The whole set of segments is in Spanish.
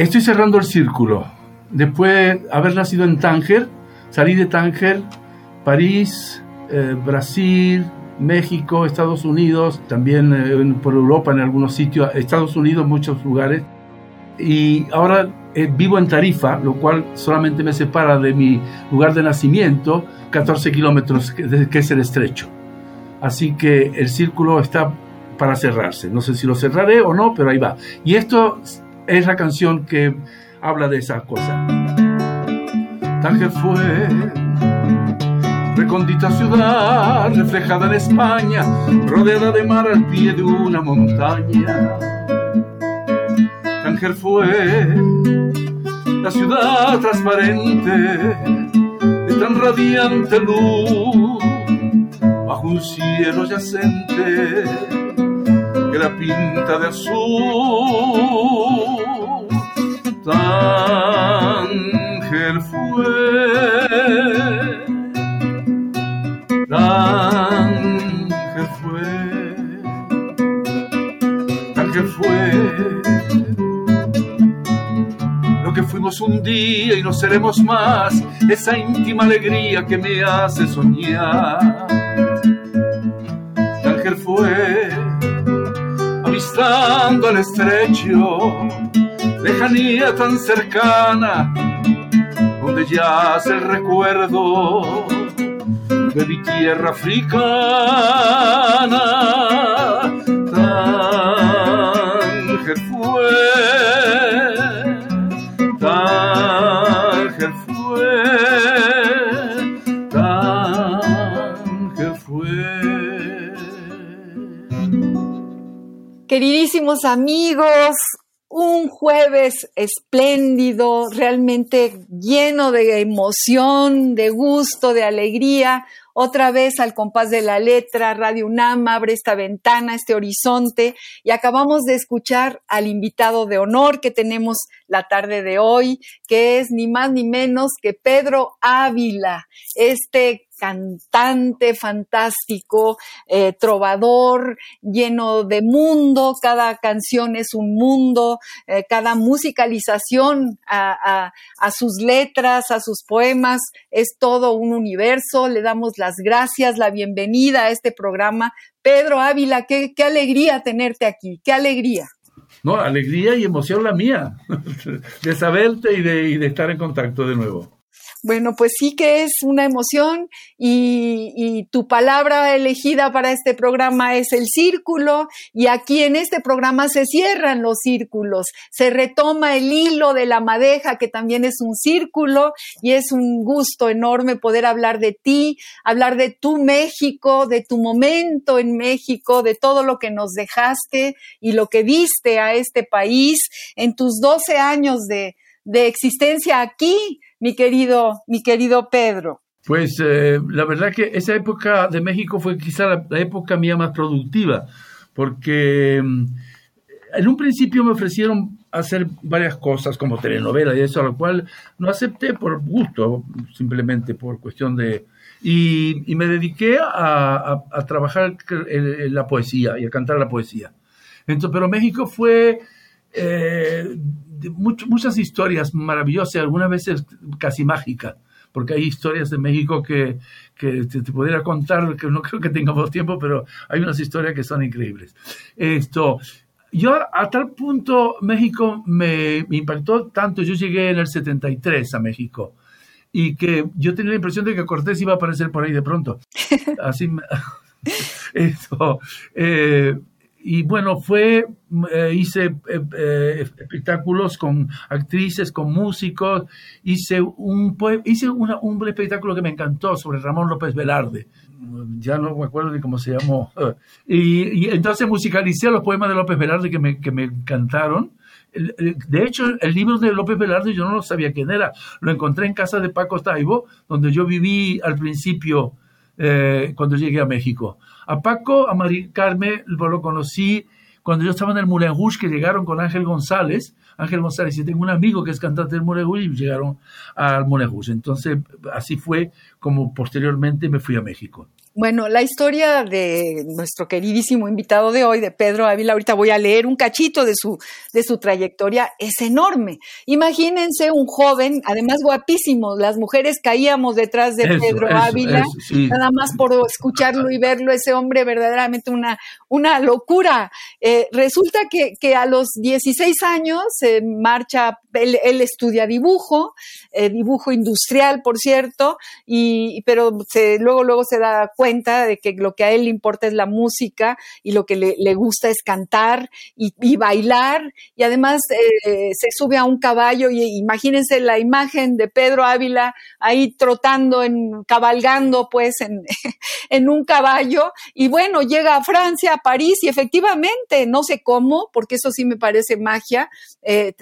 Estoy cerrando el círculo. Después de haber nacido en Tánger, salí de Tánger, París, eh, Brasil, México, Estados Unidos, también eh, por Europa en algunos sitios, Estados Unidos muchos lugares. Y ahora eh, vivo en Tarifa, lo cual solamente me separa de mi lugar de nacimiento 14 kilómetros, que, que es el estrecho. Así que el círculo está para cerrarse. No sé si lo cerraré o no, pero ahí va. Y esto es la canción que habla de esa cosa. Tánger fue recondita ciudad, reflejada en España, rodeada de mar al pie de una montaña. Tánger fue la ciudad transparente de tan radiante luz, bajo un cielo yacente que la pinta de azul. Tánger fue, Tánger fue, Tánger fue lo que fuimos un día y no seremos más, esa íntima alegría que me hace soñar. Avistando al estrecho lejanía tan cercana, donde yace el recuerdo de mi tierra africana. Queridísimos amigos, un jueves espléndido, realmente lleno de emoción, de gusto, de alegría. Otra vez al compás de la letra, Radio UNAM abre esta ventana, este horizonte y acabamos de escuchar al invitado de honor que tenemos la tarde de hoy, que es ni más ni menos que Pedro Ávila, este cantante fantástico, eh, trovador, lleno de mundo, cada canción es un mundo, eh, cada musicalización a, sus letras, a sus poemas, es todo un universo. Le damos las gracias, la bienvenida a este programa. Pedro Ávila, qué, alegría tenerte aquí, qué alegría. No, alegría y emoción la mía, de saberte y de estar en contacto de nuevo. Bueno, pues sí que es una emoción y, tu palabra elegida para este programa es el círculo y aquí en este programa se cierran los círculos, se retoma el hilo de la madeja que también es un círculo y es un gusto enorme poder hablar de ti, hablar de tu México, de tu momento en México, de todo lo que nos dejaste y lo que diste a este país en tus 12 años de, de existencia aquí mi querido, mi querido Pedro? Pues eh, la verdad que esa época de México fue quizá la, época mía más productiva, porque mm, en un principio me ofrecieron hacer varias cosas como telenovela y eso, a lo cual no acepté por gusto, simplemente por cuestión de... Y, me dediqué a, trabajar la poesía y a cantar la poesía. Entonces, pero México fue... Eh, muchas historias maravillosas, algunas veces casi mágicas, porque hay historias de México que, que te, pudiera contar, que no creo que tengamos tiempo, pero hay unas historias que son increíbles. Esto, yo a tal punto México me, me impactó tanto, yo llegué en el 73 a México y que yo tenía la impresión de que Cortés iba a aparecer por ahí de pronto. Así, eso, eh, y bueno, fue, eh, hice eh, eh, espectáculos con actrices, con músicos, hice un, hice un espectáculo que me encantó sobre Ramón López Velarde, ya no me acuerdo ni cómo se llamó, y, entonces musicalicé los poemas de López Velarde que me, que me encantaron. De hecho, el libro de López Velarde yo no sabía quién era, lo encontré en casa de Paco Taibo, donde yo viví al principio cuando llegué a México. A Paco, a María Carmen, lo conocí cuando yo estaba en el Moulin Rouge, que llegaron con Ángel González. Ángel González, y tengo un amigo que es cantante del Moulin Rouge, y llegaron al Moulin Rouge. Entonces, así fue como posteriormente me fui a México. Bueno, la historia de nuestro queridísimo invitado de hoy, de Pedro Ávila, ahorita voy a leer un cachito de su, de su trayectoria, es enorme. Imagínense un joven, además guapísimo, las mujeres caíamos detrás de Pedro Ávila, nada más por escucharlo y verlo, ese hombre verdaderamente una, una locura. Eh, resulta que, que, a los 16 años se marcha, él, estudia dibujo, eh, dibujo industrial, por cierto, y, pero se, luego, luego se da cuenta de que lo que a él le importa es la música y lo que le, gusta es cantar y, bailar. Y además eh, se sube a un caballo y imagínense la imagen de Pedro Ávila ahí trotando, en, cabalgando pues en, en un caballo. Y bueno, llega a Francia, a París y efectivamente, no sé cómo, porque eso sí me parece magia, eh,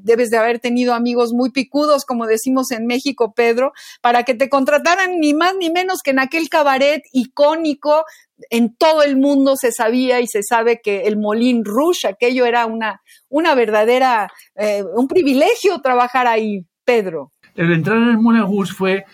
debes de haber tenido amigos muy picudos, como decimos en México, Pedro, para que te contrataran ni más ni menos que en aquel cabaret icónico, en todo el mundo se sabía y se sabe que el Molin Rouge, aquello era una, una verdadera, eh, un privilegio trabajar ahí, Pedro. El entrar en el Moulin fue,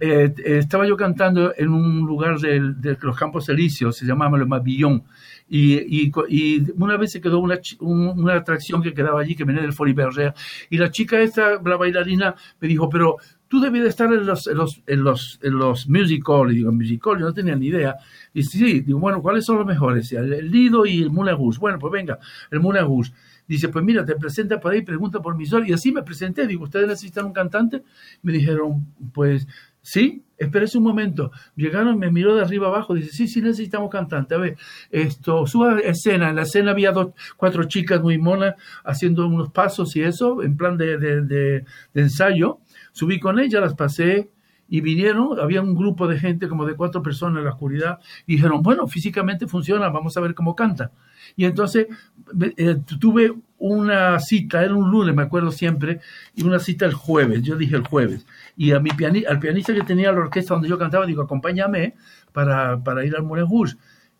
eh, estaba yo cantando en un lugar de, los Campos Elíseos, se llamaba Le Mabillon, y, y, una vez se quedó una, una atracción que quedaba allí, que venía del Folies Bergère, y la chica esta, la bailarina, me dijo, pero tú debes de estar en los, en los, en los, en los music hall. Y digo, music yo no tenía ni idea. Y sí, digo, bueno, ¿cuáles son los mejores? El, Lido y el Moulin Rouge. Bueno, pues venga, el Moulin Rouge. Dice, pues mira, te presenta por ahí, pregunta por mi sol. Y así me presenté. Digo, ¿ustedes necesitan un cantante? Me dijeron, pues sí, espérese un momento. Llegaron, me miró de arriba abajo, dice, sí, sí necesitamos cantante. A ver, esto, suba escena. En la escena había dos, cuatro chicas muy monas haciendo unos pasos y eso, en plan de, de, de ensayo. Subí con ella, las pasé y vinieron, había un grupo de gente como de cuatro personas en la oscuridad y dijeron, bueno, físicamente funciona, vamos a ver cómo canta. Y entonces eh, tuve una cita, era un lunes, me acuerdo siempre, y una cita el jueves, yo dije el jueves. Y a mi al pianista que tenía la orquesta donde yo cantaba, digo, acompáñame para, para ir al Moulin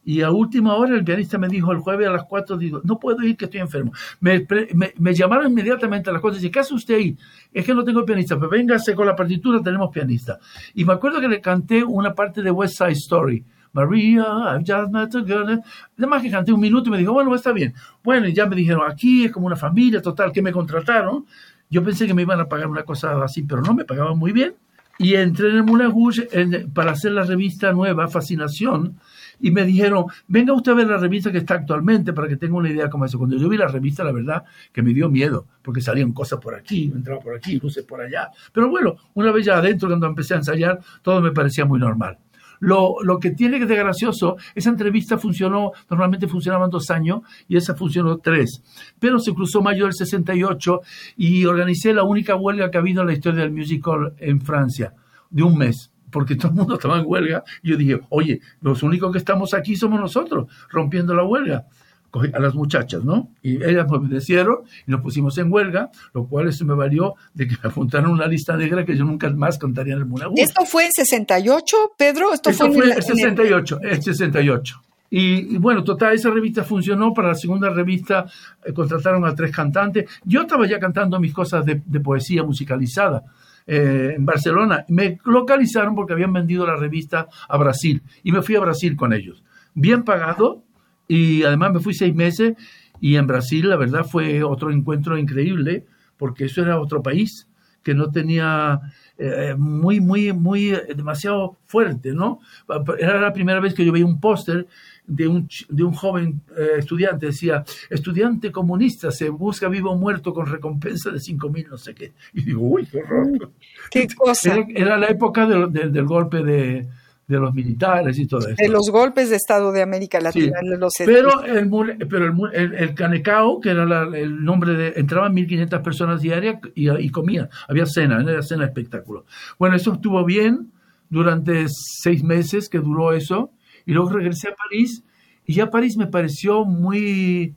y a última hora el pianista me dijo el jueves a las 4, digo, no puedo ir que estoy enfermo. Me, llamaron inmediatamente a las 4 y ¿qué hace usted ahí? Es que no tengo pianista, pero véngase con la partitura, tenemos pianista. Y me acuerdo que le canté una parte de West Side Story. Maria, I've just met a girl. Además que canté un minuto y me dijo, bueno, está bien. Bueno, y ya me dijeron, aquí es como una familia total, que me contrataron. Yo pensé que me iban a pagar una cosa así, pero no, me pagaban muy bien. Y entré en el Moulin Rouge para hacer la revista nueva, Fascinación, y me dijeron, venga usted a ver la revista que está actualmente para que tenga una idea como eso. Cuando yo vi la revista, la verdad que me dio miedo, porque salían cosas por aquí, entraba por aquí, luces por allá. Pero bueno, una vez ya adentro, cuando empecé a ensayar, todo me parecía muy normal. Lo, lo, que tiene de gracioso, esa entrevista funcionó, normalmente funcionaban dos años y esa funcionó tres. Pero se cruzó mayo del 68 y organicé la única huelga que ha habido en la historia del musical en Francia, de un mes porque todo el mundo estaba en huelga. Y yo dije, oye, los únicos que estamos aquí somos nosotros, rompiendo la huelga. Cogí a las muchachas, ¿no? Y ellas me obedecieron y nos pusimos en huelga, lo cual eso me valió de que me apuntaron una lista negra que yo nunca más contaría en el mundo. ¿Esto fue en 68, Pedro? Esto, fue, en el 68, el... 68. Y, y, bueno, total, esa revista funcionó. Para la segunda revista eh, contrataron a tres cantantes. Yo estaba ya cantando mis cosas de, de poesía musicalizada. Eh, en Barcelona. Me localizaron porque habían vendido la revista a Brasil y me fui a Brasil con ellos. Bien pagado y además me fui seis meses y en Brasil la verdad fue otro encuentro increíble porque eso era otro país que no tenía eh, muy, muy, muy, demasiado fuerte, ¿no? Era la primera vez que yo veía un póster de un, de un joven eh, estudiante, decía, estudiante comunista, se busca vivo o muerto con recompensa de cinco mil, no sé qué. Y digo, uy, qué horror. ¿Qué cosa? Era, la época del golpe de, de los militares y todo eso. De los golpes de Estado de América Latina. Los pero el, pero el, el, Canecao, que era el nombre de... Entraban 1.500 personas diarias y, y comían. Había cena, era cena espectáculo. Bueno, eso estuvo bien durante seis meses que duró eso. Y luego regresé a París y ya París me pareció muy,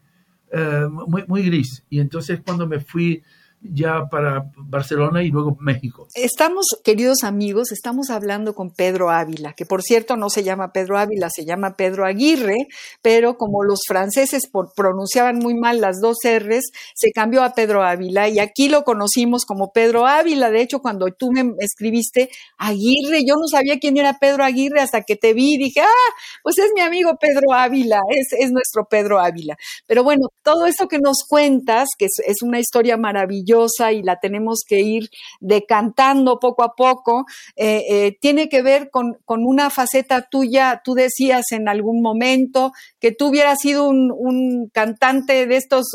eh, muy, muy gris. Y entonces cuando me fui ya para Barcelona y luego México. Estamos, queridos amigos, estamos hablando con Pedro Ávila, que por cierto no se llama Pedro Ávila, se llama Pedro Aguirre, pero como los franceses pronunciaban muy mal las dos R's, se cambió a Pedro Ávila y aquí lo conocimos como Pedro Ávila. De hecho, cuando tú me escribiste Aguirre, yo no sabía quién era Pedro Aguirre hasta que te vi y dije, ah, pues es mi amigo Pedro Ávila, es, es nuestro Pedro Ávila. Pero bueno, todo eso que nos cuentas, que es una historia maravillosa, y la tenemos que ir decantando poco a poco, eh, eh, tiene que ver con, una faceta tuya. Tú decías en algún momento que tú hubieras sido un, cantante de estos,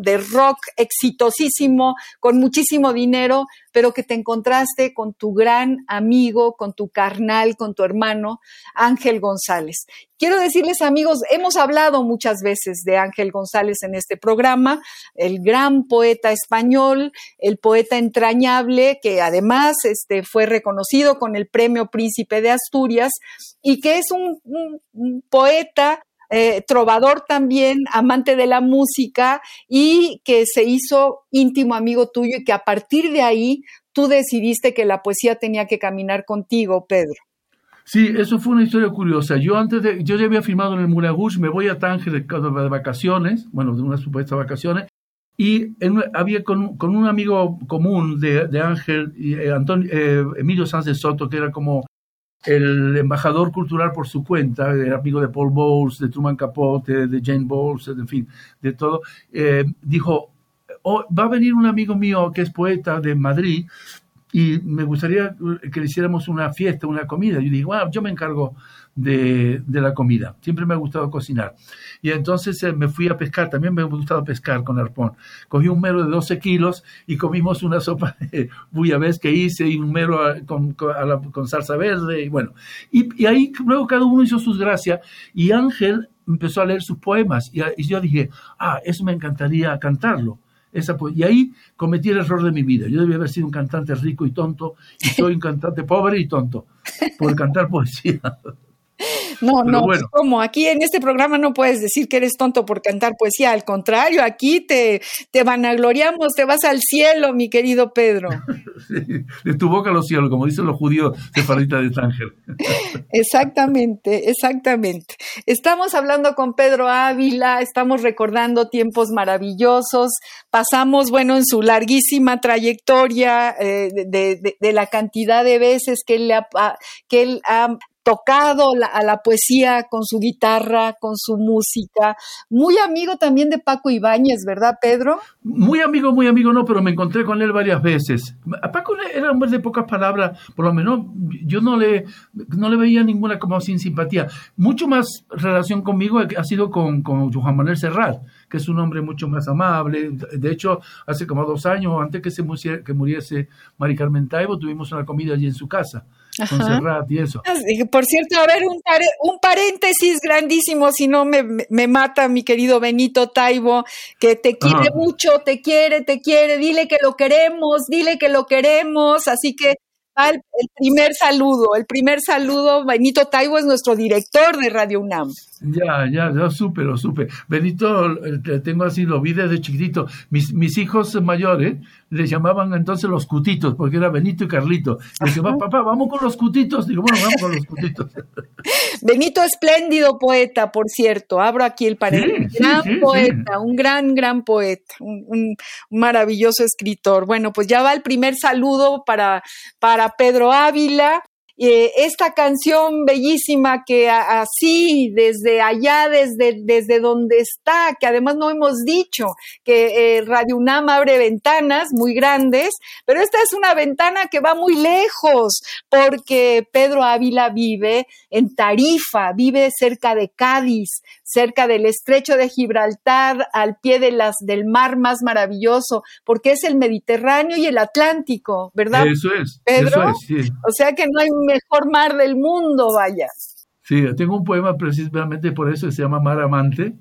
de rock exitosísimo, con muchísimo dinero, pero que te encontraste con tu gran amigo, con tu carnal, con tu hermano, Ángel González. Quiero decirles, amigos, hemos hablado muchas veces de Ángel González en este programa, el gran poeta español, el poeta entrañable, que además este, fue reconocido con el Premio Príncipe de Asturias y que es un, poeta eh, trovador también, amante de la música y que se hizo íntimo amigo tuyo y que a partir de ahí tú decidiste que la poesía tenía que caminar contigo, Pedro. Sí, eso fue una historia curiosa. Yo antes de, yo ya había firmado en el Muragush, me voy a Tánger de, vacaciones, bueno, de unas supuestas vacaciones, y había con, con, un amigo común de, de Ángel, eh, Antonio, eh, Emilio Sánchez Soto, que era como el embajador cultural por su cuenta, era amigo de Paul Bowles, de Truman Capote, de Jane Bowles, en fin, de todo, eh, dijo, oh, va a venir un amigo mío que es poeta de Madrid y me gustaría que le hiciéramos una fiesta, una comida. Yo digo, bueno, yo me encargo de, la comida. Siempre me ha gustado cocinar. Y entonces eh, me fui a pescar. También me ha gustado pescar con arpón. Cogí un mero de 12 kilos y comimos una sopa de bullabés que hice y un mero con, con, salsa verde. Y bueno, y, ahí luego cada uno hizo sus gracias. Y Ángel empezó a leer sus poemas. Y, y yo dije, ah, eso me encantaría cantarlo y ahí cometí el error de mi vida. Yo debía haber sido un cantante rico y tonto, y soy un cantante pobre y tonto, por cantar poesía. No, no, como aquí en este programa no puedes decir que eres tonto por cantar poesía, al contrario, aquí te, te vanagloriamos, te vas al cielo, mi querido Pedro. de tu boca a los cielos, como dicen los judíos de Farita de Tánger. exactamente, exactamente. Estamos hablando con Pedro Ávila, estamos recordando tiempos maravillosos, pasamos, bueno, en su larguísima trayectoria eh, de, de, la cantidad de veces que él, ha, que él ha tocado a la poesía con su guitarra, con su música. Muy amigo también de Paco Ibáñez, ¿verdad, Pedro? Muy amigo, muy amigo, no, pero me encontré con él varias veces. A Paco era un hombre de pocas palabras, por lo menos yo no le, no le veía ninguna como sin simpatía. Mucho más relación conmigo ha sido con, con Juan Manuel Serrat, que es un hombre mucho más amable. De hecho, hace como dos años, antes que, se muriese, que muriese Mari Carmen Taibo, tuvimos una comida allí en su casa con y eso. Por cierto, a ver, un, un paréntesis grandísimo, si no me, me, mata mi querido Benito Taibo, que te quiere mucho, te quiere, te quiere, dile que lo queremos, dile que lo queremos, así que el primer saludo, el primer saludo, Benito Taibo es nuestro director de Radio UNAM. Ya, ya, ya supe, lo supe. Benito, tengo así, lo vi desde chiquitito. Mis, mis hijos mayores le llamaban entonces los cutitos, porque era Benito y Carlito. Y decían, papá, vamos con los cutitos. Digo, bueno, vamos con los cutitos. Benito, espléndido poeta, por cierto. Abro aquí el panel. gran poeta, un gran, gran poeta, un, maravilloso escritor. Bueno, pues ya va el primer saludo para, para Pedro Ávila. Eh, esta canción bellísima que así, desde allá, desde, desde donde está, que además no hemos dicho que eh, Radio UNAM abre ventanas muy grandes, pero esta es una ventana que va muy lejos, porque Pedro Ávila vive en Tarifa, vive cerca de Cádiz, cerca del estrecho de Gibraltar, al pie de las, del mar más maravilloso, porque es el Mediterráneo y el Atlántico, ¿verdad? Eso es. Pedro. Eso es, sí. O sea que no hay mejor mar del mundo, vaya. Sí, tengo un poema precisamente por eso que se llama Mar Amante.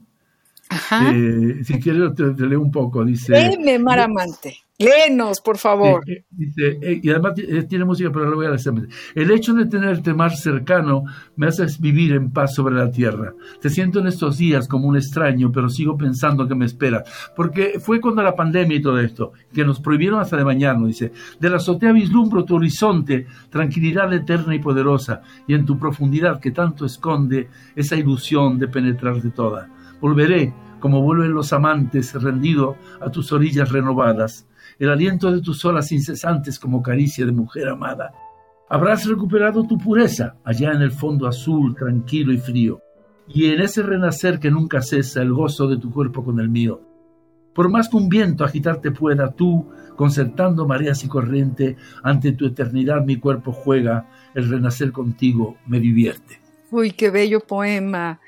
Ajá. Eh, si quieres te, te, leo un poco. Dice. Léeme, Mar Amante. Léenos, por favor. Eh, dice, eh, y además tiene música, pero lo voy a decir. El hecho de tenerte más cercano me hace vivir en paz sobre la tierra. Te siento en estos días como un extraño, pero sigo pensando que me espera. Porque fue cuando la pandemia y todo esto, que nos prohibieron hasta de bañarnos. Dice, de la azotea vislumbro tu horizonte, tranquilidad eterna y poderosa, y en tu profundidad que tanto esconde esa ilusión de penetrarte toda. Volveré, como vuelven los amantes, rendido a tus orillas renovadas el aliento de tus olas incesantes como caricia de mujer amada. Habrás recuperado tu pureza allá en el fondo azul, tranquilo y frío, y en ese renacer que nunca cesa el gozo de tu cuerpo con el mío. Por más que un viento agitarte pueda, tú, concertando mareas y corriente, ante tu eternidad mi cuerpo juega, el renacer contigo me divierte. Uy, qué bello poema,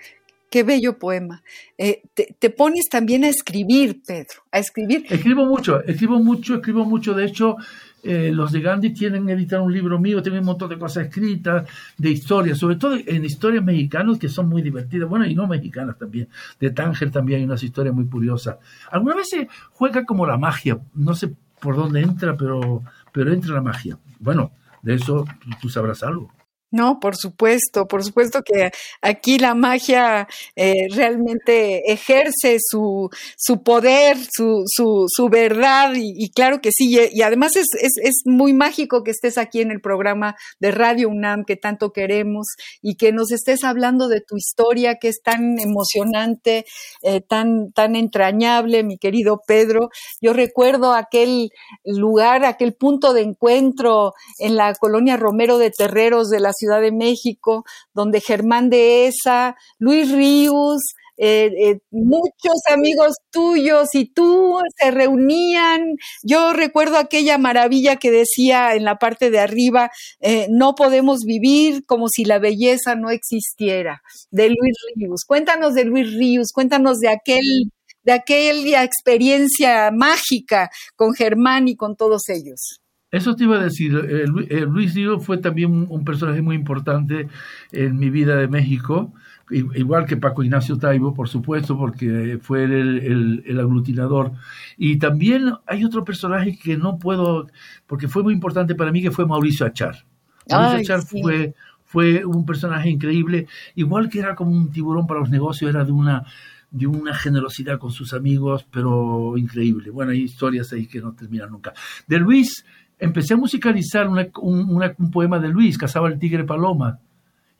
Qué bello poema. Eh, te, pones también a escribir, Pedro, a escribir. Escribo mucho, escribo mucho, escribo mucho. De hecho, eh, los de Gandhi quieren editar un libro mío, tengo un montón de cosas escritas, de historias, sobre todo en historias mexicanas que son muy divertidas, bueno, y no mexicanas también. De Tánger también hay unas historias muy curiosas. Alguna vez se juega como la magia, no sé por dónde entra, pero, pero entra la magia. Bueno, de eso tú sabrás algo. No, por supuesto, por supuesto que aquí la magia eh, realmente ejerce su, su poder, su, su, su verdad y, claro que sí, y, y además es, es, es, muy mágico que estés aquí en el programa de Radio UNAM que tanto queremos y que nos estés hablando de tu historia que es tan emocionante, eh, tan, tan entrañable, mi querido Pedro. Yo recuerdo aquel lugar, aquel punto de encuentro en la colonia Romero de Terreros de la Ciudad de México, donde Germán de Esa, Luis Ríos, eh, eh, muchos amigos tuyos y tú se reunían. Yo recuerdo aquella maravilla que decía en la parte de arriba, eh, no podemos vivir como si la belleza no existiera, de Luis Ríos. Cuéntanos de Luis Ríos, cuéntanos de aquel de aquella experiencia mágica con Germán y con todos ellos. Eso te iba a decir, eh, Luis Río fue también un, un, personaje muy importante en mi vida de México, igual que Paco Ignacio Taibo, por supuesto, porque fue el, el, el, aglutinador. Y también hay otro personaje que no puedo, porque fue muy importante para mí, que fue Mauricio Achar. Mauricio Ay, Achar sí. fue, fue un personaje increíble, igual que era como un tiburón para los negocios, era de una de una generosidad con sus amigos, pero increíble. Bueno, hay historias ahí que no terminan nunca. De Luis, empecé a musicalizar una, un, una, un, poema de Luis, cazaba el tigre paloma,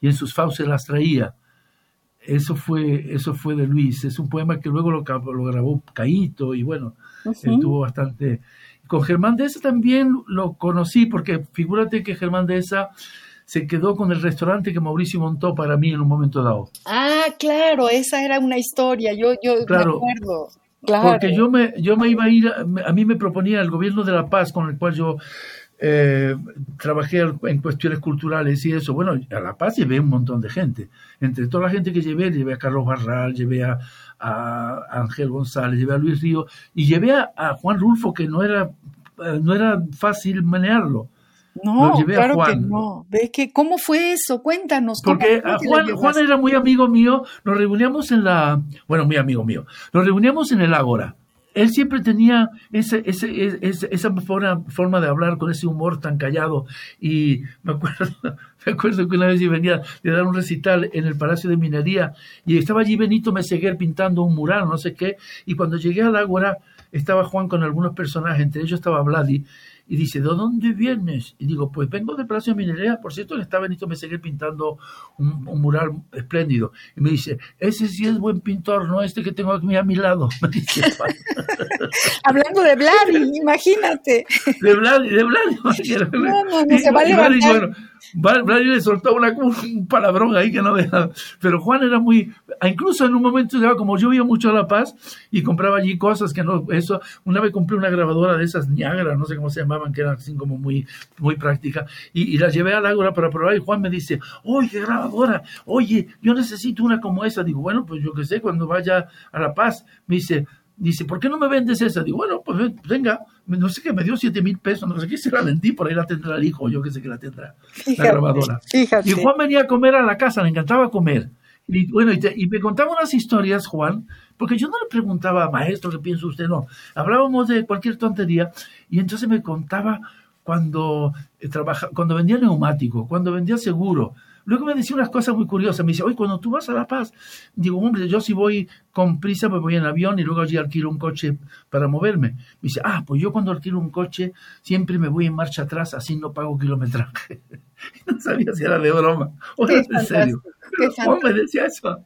y en sus fauces las traía. Eso fue, eso fue de Luis. Es un poema que luego lo, lo grabó Caíto, y bueno, uh -huh. él tuvo bastante. Con Germán de esa también lo conocí, porque figúrate que Germán de esa se quedó con el restaurante que Mauricio montó para mí en un momento dado. Ah, claro, esa era una historia, yo, yo claro, me acuerdo. Porque yo me, yo me iba a ir, a, mí me proponía el gobierno de La Paz, con el cual yo eh, trabajé en cuestiones culturales y eso. Bueno, a La Paz llevé un montón de gente. Entre toda la gente que llevé, llevé a Carlos Barral, llevé a, a Ángel González, llevé a Luis Río y llevé a, a Juan Rulfo, que no era, no era fácil manejarlo. No, claro que no. ¿Ves que cómo fue eso? Cuéntanos. Porque a Juan, Juan, era muy amigo mío. Nos reuníamos en la, bueno, muy amigo mío. Nos reuníamos en el Ágora. Él siempre tenía ese, ese, ese, esa forma, forma de hablar con ese humor tan callado. Y me acuerdo, me acuerdo que una vez yo venía de dar un recital en el Palacio de Minería y estaba allí Benito Meseguer pintando un mural, no sé qué. Y cuando llegué al Ágora estaba Juan con algunos personajes, entre ellos estaba Vladi y dice, ¿de dónde vienes? Y digo, pues vengo de Palacio de Minería, por cierto que está Benito Meseguer pintando un, un, mural espléndido. Y me dice, ese sí es buen pintor, no este que tengo aquí a mi lado. Dice, Hablando de Vladi, imagínate. De Vladi, de Vladi. No, no, no, se va a levantar. Bueno, Vladimir le soltó una, un palabrón ahí que no deja. Pero Juan era muy. Incluso en un momento, como yo iba mucho a La Paz y compraba allí cosas que no. Eso, una vez compré una grabadora de esas Niagara, no sé cómo se llamaban, que eran así como muy, muy práctica, y, y la llevé a Ágora para probar. Y Juan me dice: Oye, grabadora, oye, yo necesito una como esa. Digo, bueno, pues yo qué sé, cuando vaya a La Paz, me dice, Dice, ¿por qué no me vendes esa? Digo, bueno, pues venga, no sé qué, me dio siete mil pesos, no sé qué, se la vendí, por ahí la tendrá el hijo, yo que sé que la tendrá, la grabadora. Y Juan venía a comer a la casa, le encantaba comer. Y bueno, y, me contaba unas historias, Juan, porque yo no le preguntaba, maestro, ¿qué piensa usted? No, hablábamos de cualquier tontería, y entonces me contaba cuando, eh, trabaja, cuando vendía neumático, cuando vendía seguro, Luego me decía unas cosas muy curiosas. Me dice, oye, cuando tú vas a La Paz, digo, hombre, yo si voy con prisa, pues voy en avión y luego allí alquilo un coche para moverme. Me dice, ah, pues yo cuando alquilo un coche siempre me voy en marcha atrás, así no pago kilometraje. no sabía si era de broma o era en serio. Juan me decía eso.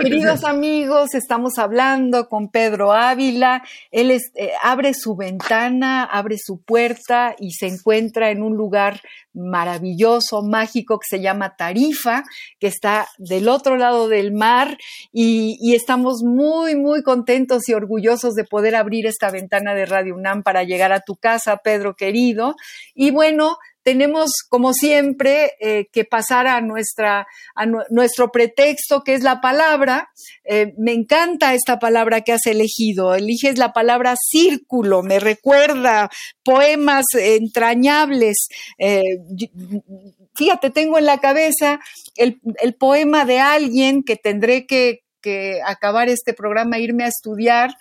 Queridos amigos, estamos hablando con Pedro Ávila. Él eh, abre su ventana, abre su puerta y se encuentra en un lugar maravilloso, mágico, que se llama Tarifa, que está del otro lado del mar y, y estamos muy, muy contentos y orgullosos de poder abrir esta ventana de Radio UNAM para llegar a tu casa, Pedro querido. Y bueno, tenemos, como siempre, eh, que pasar a, nuestra, a nuestro pretexto, que es la palabra. Eh, me encanta esta palabra que has elegido. Eliges la palabra círculo, me recuerda poemas entrañables. Eh, fíjate, tengo en la cabeza el, poema de alguien que tendré que, acabar este programa, irme a estudiar.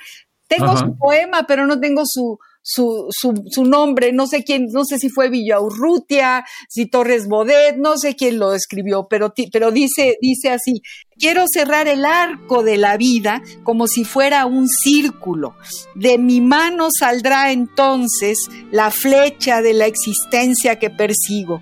Tengo su poema, pero no tengo su, su, su, su, nombre, no sé quién, no sé si fue Villaurrutia, si Torres Bodet, no sé quién lo escribió, pero, pero dice, dice así, quiero cerrar el arco de la vida como si fuera un círculo. De mi mano saldrá entonces la flecha de la existencia que persigo.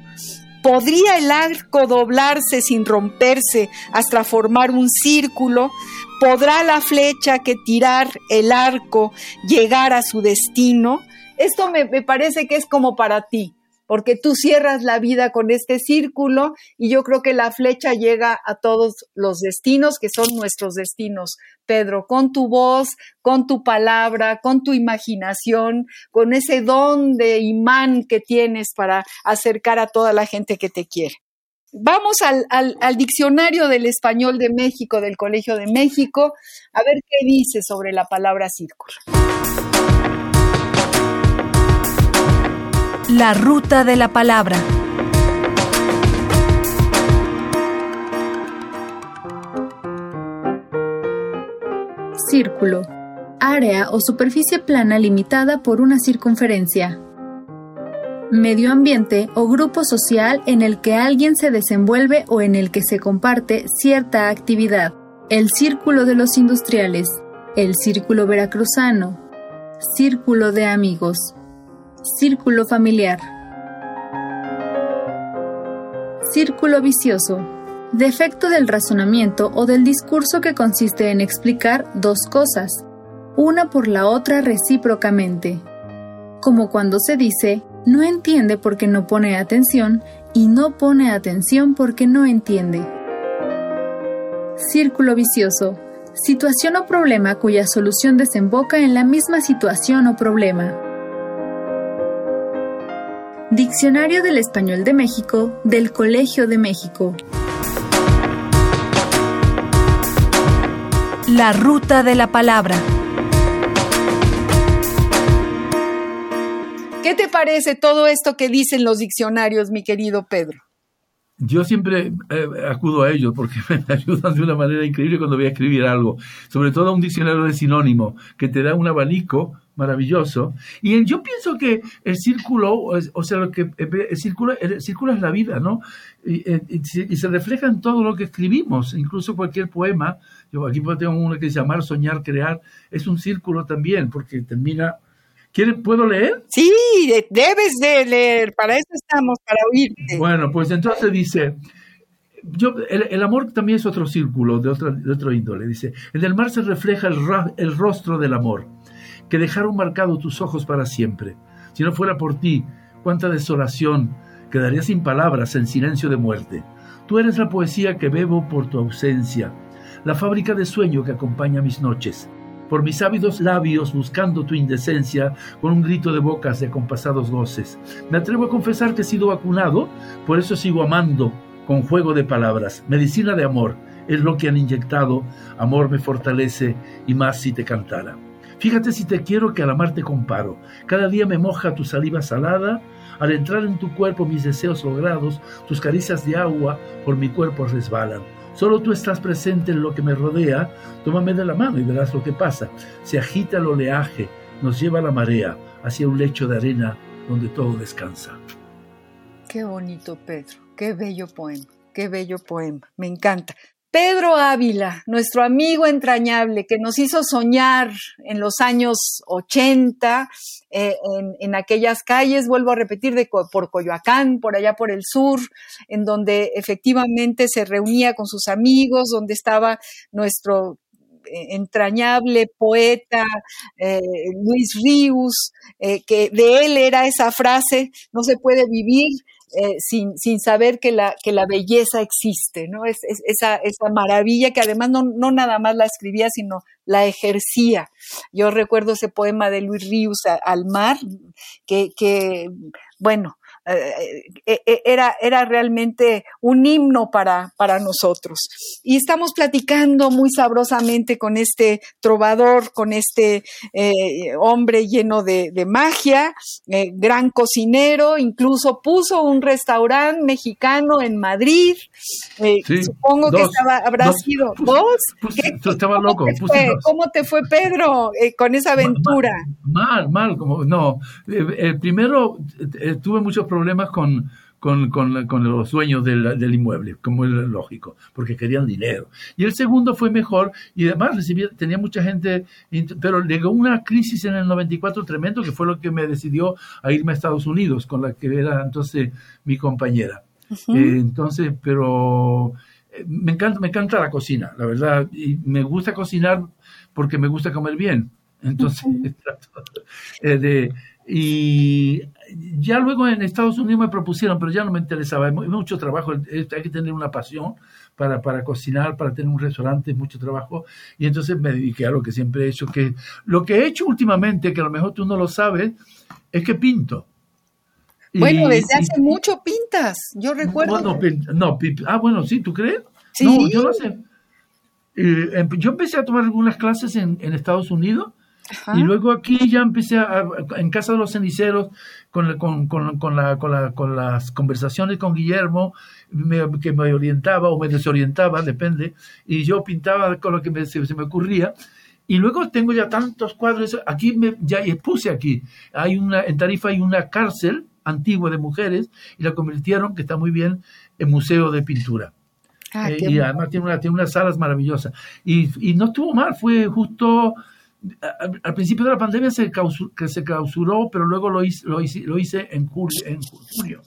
¿Podría el arco doblarse sin romperse hasta formar un círculo? ¿Podrá la flecha que tirar el arco llegar a su destino? Esto me, parece que es como para ti, porque tú cierras la vida con este círculo y yo creo que la flecha llega a todos los destinos que son nuestros destinos. Pedro, con tu voz, con tu palabra, con tu imaginación, con ese don de imán que tienes para acercar a toda la gente que te quiere. Vamos al, diccionario del español de México, del Colegio de México, a ver qué dice sobre la palabra círculo. La ruta de la palabra. Círculo. Área o superficie plana limitada por una circunferencia medio ambiente o grupo social en el que alguien se desenvuelve o en el que se comparte cierta actividad, el círculo de los industriales, el círculo veracruzano, círculo de amigos, círculo familiar. Círculo vicioso. Defecto del razonamiento o del discurso que consiste en explicar dos cosas, una por la otra recíprocamente. Como cuando se dice, no entiende porque no pone atención y no pone atención porque no entiende. Círculo vicioso. Situación o problema cuya solución desemboca en la misma situación o problema. Diccionario del Español de México del Colegio de México. La ruta de la palabra. ¿Qué te parece todo esto que dicen los diccionarios, mi querido Pedro? Yo siempre eh, acudo a ellos porque me ayudan de una manera increíble cuando voy a escribir algo, sobre todo un diccionario de sinónimo que te da un abanico maravilloso. Y yo pienso que el círculo, o sea, lo que el círculo, el círculo es la vida, ¿no? Y, se refleja en todo lo que escribimos, incluso cualquier poema. Yo aquí tengo uno que se llama Soñar, Crear, es un círculo también, porque termina ¿Puedo leer? Sí, debes de leer, para eso estamos, para oírte. Bueno, pues entonces dice, yo, el, amor también es otro círculo de otro, de otro índole, dice, en el mar se refleja el, el rostro del amor, que dejaron marcado tus ojos para siempre. Si no fuera por ti, cuánta desolación Quedaría sin palabras, en silencio de muerte. Tú eres la poesía que bebo por tu ausencia, la fábrica de sueño que acompaña mis noches. Por mis ávidos labios buscando tu indecencia, con un grito de bocas de compasados goces. Me atrevo a confesar que he sido vacunado, por eso sigo amando, con juego de palabras. Medicina de amor, es lo que han inyectado. Amor me fortalece y más si te cantara. Fíjate si te quiero que al amar te comparo. Cada día me moja tu saliva salada. Al entrar en tu cuerpo mis deseos logrados, tus caricias de agua por mi cuerpo resbalan. Solo tú estás presente en lo que me rodea. Tómame de la mano y verás lo que pasa. Se agita el oleaje, nos lleva la marea hacia un lecho de arena donde todo descansa. Qué bonito, Pedro. Qué bello poema. Qué bello poema. Me encanta. Pedro Ávila, nuestro amigo entrañable que nos hizo soñar en los años 80, eh, en, aquellas calles, vuelvo a repetir, de, por Coyoacán, por allá por el sur, en donde efectivamente se reunía con sus amigos, donde estaba nuestro eh, entrañable poeta eh, Luis Ríos, que de él era esa frase, no se puede vivir eh, sin, sin, saber que la, que la belleza existe, ¿no? Es, esa, esa, maravilla que además no, no, nada más la escribía, sino la ejercía. Yo recuerdo ese poema de Luis Ríos al mar, que, que bueno, era, era realmente un himno para, para nosotros. Y estamos platicando muy sabrosamente con este trovador, con este hombre lleno de, magia, gran cocinero, incluso puso un restaurante mexicano en Madrid. supongo que estaba, habrá sido dos. estaba loco. ¿Cómo te fue, Pedro, con esa aventura? Mal, mal, como no. primero tuve muchos problemas problemas con, con, con, los dueños del, del, inmueble, como es lógico, porque querían dinero. Y el segundo fue mejor y además recibía, tenía mucha gente, pero llegó una crisis en el 94 tremendo que fue lo que me decidió a irme a Estados Unidos con la que era entonces mi compañera. Eh, entonces, pero eh, me encanta, me encanta la cocina, la verdad, y me gusta cocinar porque me gusta comer bien. Entonces, trato eh, de, y ya luego en Estados Unidos me propusieron, pero ya no me interesaba. Hay mucho trabajo, hay que tener una pasión para, para cocinar, para tener un restaurante, mucho trabajo. Y entonces me dediqué a lo que siempre he hecho, que lo que he hecho últimamente, que a lo mejor tú no lo sabes, es que pinto. Bueno, desde hace mucho pintas, yo recuerdo. no, ah, bueno, sí, ¿tú crees? ¿Sí? No, yo no sé. Eh, yo empecé a tomar algunas clases en, en Estados Unidos y luego aquí ya empecé a, en Casa de los Ceniceros con, con, con, con, la, con, las conversaciones con Guillermo, que me orientaba o me desorientaba, depende, y yo pintaba con lo que me, se, me ocurría. Y luego tengo ya tantos cuadros, aquí me, ya puse aquí, hay una, en Tarifa hay una cárcel antigua de mujeres y la convirtieron, que está muy bien, en museo de pintura. Ah, eh, y además tiene, una, tiene unas salas maravillosas. Y, y no estuvo mal, fue justo al, principio de la pandemia se, que se clausuró, pero luego lo hice, lo hice, lo hice en, julio, en junio.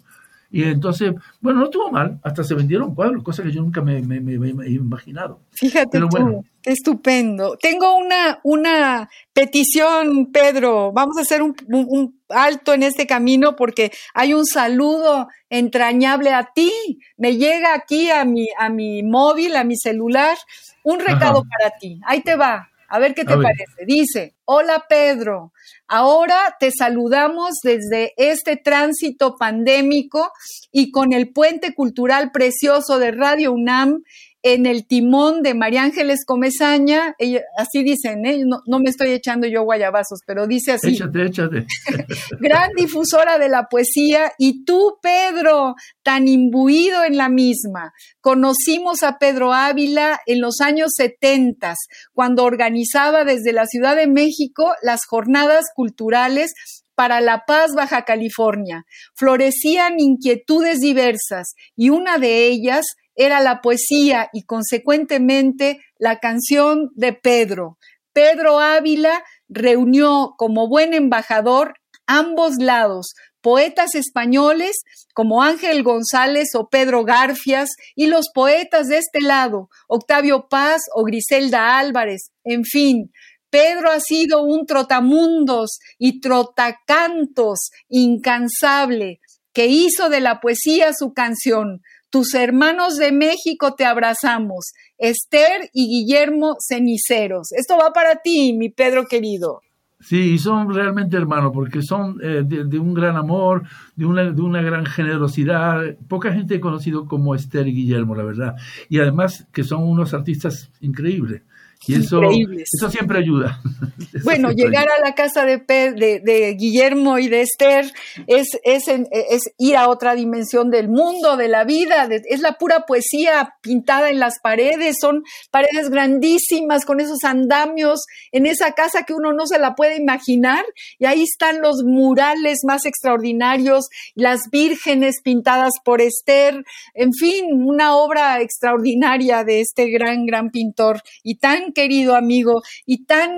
Y entonces, bueno, no estuvo mal, hasta se vendieron cuadros, cosa que yo nunca me, me, he imaginado. Fíjate tú, qué estupendo. Tengo una, una petición, Pedro. Vamos a hacer un, un, alto en este camino porque hay un saludo entrañable a ti. Me llega aquí a mi, a mi móvil, a mi celular, un recado para ti. Ahí te va. A ver qué te parece. Dice, hola Pedro, ahora te saludamos desde este tránsito pandémico y con el puente cultural precioso de Radio UNAM en el timón de María Ángeles Comezaña, así dicen, ¿eh? no, me estoy echando yo guayabazos, pero dice así. Échate, échate. gran difusora de la poesía y tú, Pedro, tan imbuido en la misma. Conocimos a Pedro Ávila en los años 70, cuando organizaba desde la Ciudad de México las jornadas culturales para La Paz, Baja California. Florecían inquietudes diversas y una de ellas era la poesía y consecuentemente la canción de Pedro. Pedro Ávila reunió como buen embajador ambos lados, poetas españoles como Ángel González o Pedro Garfias y los poetas de este lado, Octavio Paz o Griselda Álvarez, en fin. Pedro ha sido un trotamundos y trotacantos incansable, que hizo de la poesía su canción. Tus hermanos de México te abrazamos, Esther y Guillermo Ceniceros. Esto va para ti, mi Pedro querido. Sí, y son realmente hermanos, porque son eh, de, un gran amor, de una, de una gran generosidad. Poca gente he conocido como Esther y Guillermo, la verdad. Y además que son unos artistas increíbles. Y eso, eso siempre ayuda. bueno, llegar a la casa de, de, Guillermo y de Esther es, es, es, ir a otra dimensión del mundo, de la vida, es la pura poesía pintada en las paredes, son paredes grandísimas con esos andamios en esa casa que uno no se la puede imaginar y ahí están los murales más extraordinarios, las vírgenes pintadas por Esther, en fin, una obra extraordinaria de este gran, gran pintor. Y tan querido amigo y tan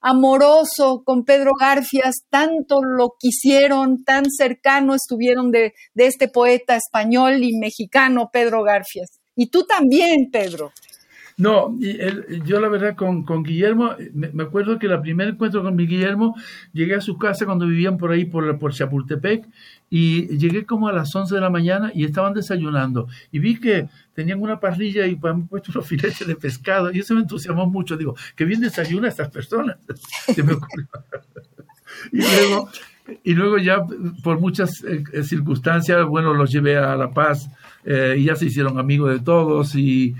amoroso con Pedro Garfias, tanto lo quisieron, tan cercano estuvieron de, de este poeta español y mexicano, Pedro Garfias. Y tú también, Pedro. No, yo la verdad con, con Guillermo, me, acuerdo que el primer encuentro con mi Guillermo, llegué a su casa cuando vivían por ahí, por, por Chapultepec, y llegué como a las 11 de la mañana y estaban desayunando. Y vi que tenían una parrilla y han puesto unos filetes de pescado, y eso me entusiasmó mucho. Digo, qué bien desayuna estas personas. y luego... Y luego ya por muchas eh, circunstancias, bueno, los llevé a La Paz eh, y ya se hicieron amigos de todos y,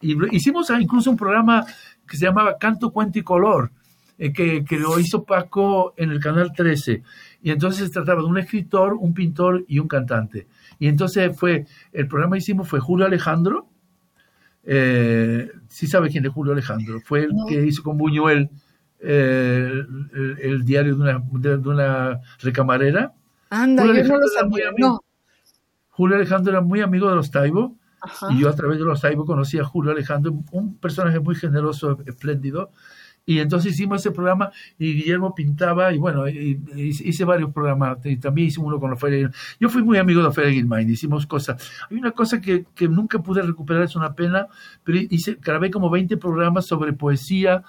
y hicimos incluso un programa que se llamaba Canto, Cuento y Color, eh, que, que, lo hizo Paco en el Canal 13. Y entonces se trataba de un escritor, un pintor y un cantante. Y entonces fue, el programa que hicimos fue Julio Alejandro. Eh, sí sabe quién es Julio Alejandro. Fue el que hizo con Buñuel eh, el, diario de una, de, una recamarera. Anda, Julio yo no lo sabía. Julio Alejandro era muy amigo de los Taibo y yo a través de los Saibo conocí a Julio Alejandro, un personaje muy generoso, espléndido. Y entonces hicimos ese programa y Guillermo pintaba y bueno, hice varios programas. Y también hicimos uno con la Feria Yo fui muy amigo de Feria Gilmain, hicimos cosas. Hay una cosa que, que, nunca pude recuperar, es una pena, pero hice, grabé como 20 programas sobre poesía,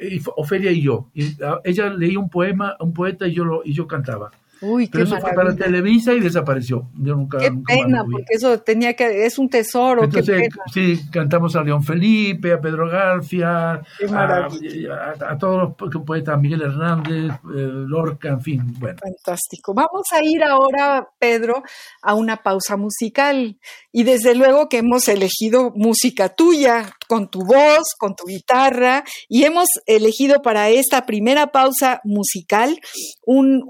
y, Ofelia y yo. Y, ella leía un poema, un poeta y yo, lo, y yo cantaba. Uy, Pero eso fue para Televisa y desapareció. Yo nunca, qué pena, porque eso tenía que, es un tesoro. Entonces, sí, cantamos a León Felipe, a Pedro Garfia, a, todos los poetas, Miguel Hernández, eh, Lorca, en fin, bueno. Fantástico. Vamos a ir ahora, Pedro, a una pausa musical. Y desde luego que hemos elegido música tuya, con tu voz, con tu guitarra, y hemos elegido para esta primera pausa musical un,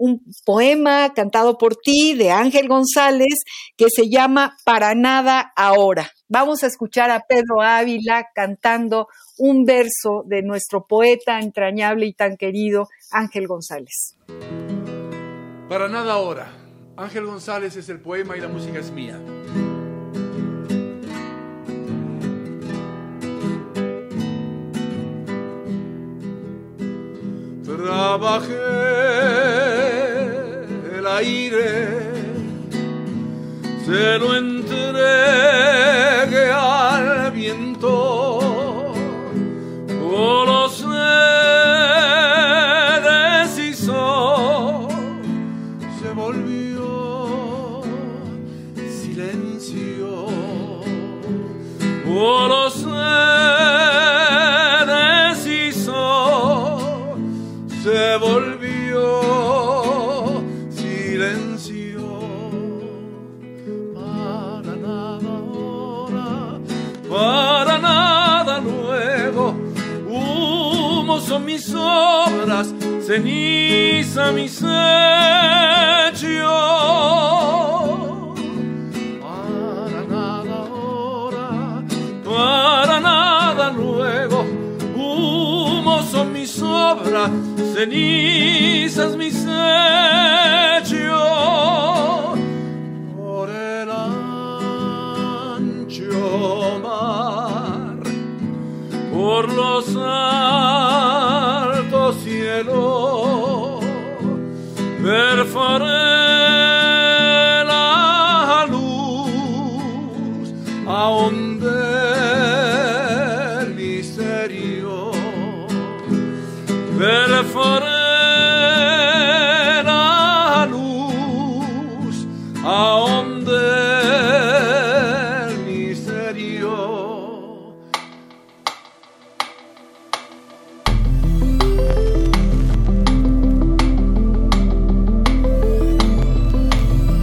poema cantado por ti de Ángel González que se llama Para nada ahora. Vamos a escuchar a Pedro Ávila cantando un verso de nuestro poeta entrañable y tan querido Ángel González. Para nada ahora. Ángel González es el poema y la música es mía. Trabajé aire se lo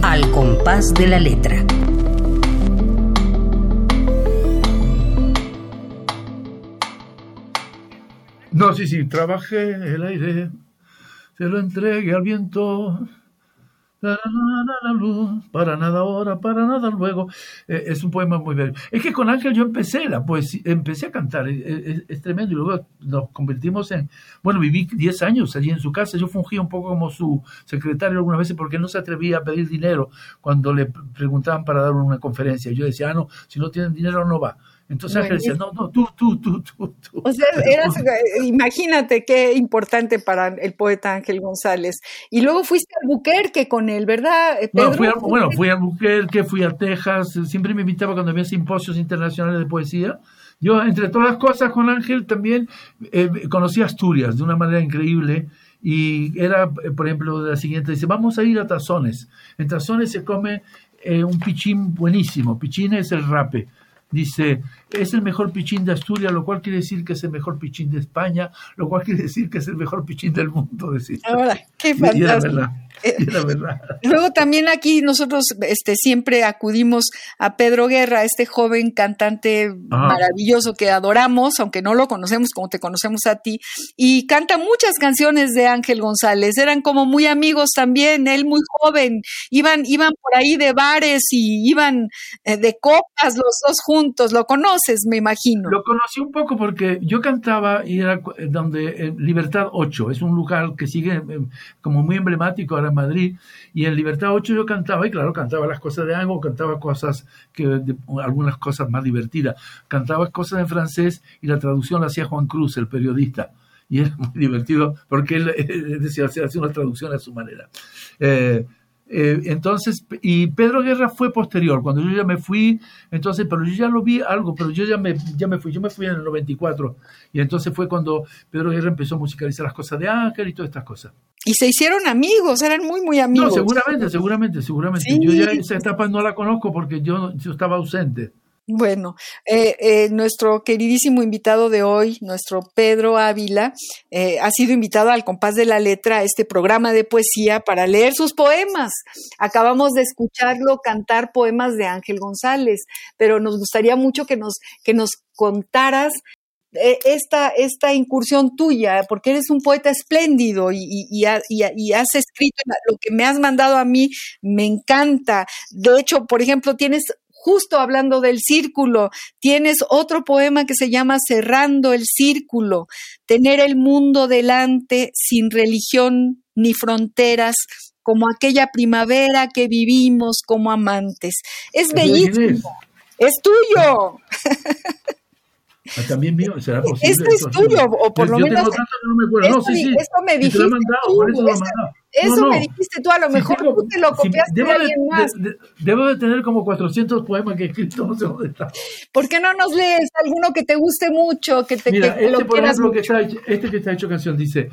Al compás de la letra. No, sí, sí, trabajé el aire, se lo entregué al viento, para nada ahora, para nada luego. Eh, es un poema muy bello. Es que con Ángel yo empecé la poesía, empecé a cantar, es, tremendo. Y luego nos convertimos en, bueno, viví 10 años allí en su casa. Yo fungí un poco como su secretario algunas veces porque no se atrevía a pedir dinero cuando le preguntaban para dar una conferencia. Yo decía, ah, no, si no tienen dinero no va. Entonces Ángel decía, no, no, tú, tú, tú, tú, O sea, eras, imagínate qué importante para el poeta Ángel González. Y luego fuiste a Albuquerque con él, ¿verdad, Pedro? fui bueno, fui a Albuquerque, fui a Texas, siempre me invitaba cuando había simposios internacionales de poesía. Yo, entre todas las cosas, con Ángel también eh, conocí Asturias de una manera increíble. Y era, eh, por ejemplo, de la siguiente, dice, vamos a ir a Tazones. En Tazones se come eh, un pichín buenísimo. Pichín es el rape dice, es el mejor pichín de Asturias, lo cual quiere decir que es el mejor pichín de España, lo cual quiere decir que es el mejor pichín del mundo. Decir. Ahora, qué fantástico. Eh, luego también aquí nosotros este, siempre acudimos a Pedro Guerra, este joven cantante maravilloso que adoramos, aunque no lo conocemos como te conocemos a ti, y canta muchas canciones de Ángel González. Eran como muy amigos también, él muy joven, iban, iban por ahí de bares y iban eh, de copas los dos juntos. Lo conoces, me imagino. Lo conocí un poco porque yo cantaba y era donde Libertad 8, es un lugar que sigue eh, como muy emblemático en Madrid, y en Libertad 8 yo cantaba, y claro, cantaba las cosas de algo, cantaba cosas que, algunas cosas más divertidas, cantaba cosas en francés y la traducción la hacía Juan Cruz, el periodista, y era muy divertido porque él, decía, hacía una traducción a su manera. Eh, eh, entonces, y Pedro Guerra fue posterior, cuando yo ya me fui, entonces, pero yo ya lo vi algo, pero yo ya me, ya me fui, yo me fui en el 94, y entonces fue cuando Pedro Guerra empezó a musicalizar las cosas de Ángel y todas estas cosas. Y se hicieron amigos, eran muy, muy amigos. No, seguramente, seguramente, seguramente. Yo ya esa etapa no la conozco porque yo, yo estaba ausente. Bueno, eh, eh, nuestro queridísimo invitado de hoy, nuestro Pedro Ávila, eh, ha sido invitado al compás de la letra a este programa de poesía para leer sus poemas. Acabamos de escucharlo cantar poemas de Ángel González, pero nos gustaría mucho que nos, que nos contaras esta, esta incursión tuya, porque eres un poeta espléndido y, y, y, has escrito lo que me has mandado a mí, me encanta. De hecho, por ejemplo, tienes justo hablando del círculo, tienes otro poema que se llama Cerrando el Círculo, tener el mundo delante sin religión ni fronteras, como aquella primavera que vivimos como amantes. Es bellísimo. Es tuyo. Ah, también mío, será posible. Esto es tuyo, o por lo menos. Tengo tanto que no me acuerdo. No, sí, sí. Esto me dijiste. Te lo mandado, por eso lo mandado. Eso me dijiste tú, a lo mejor tú te lo copiaste de alguien más. debo de tener como 400 poemas que he escrito, no sé dónde está. ¿Por qué no nos lees alguno que te guste mucho, que te Mira, que, este, por ejemplo, que está, este que está hecho canción dice,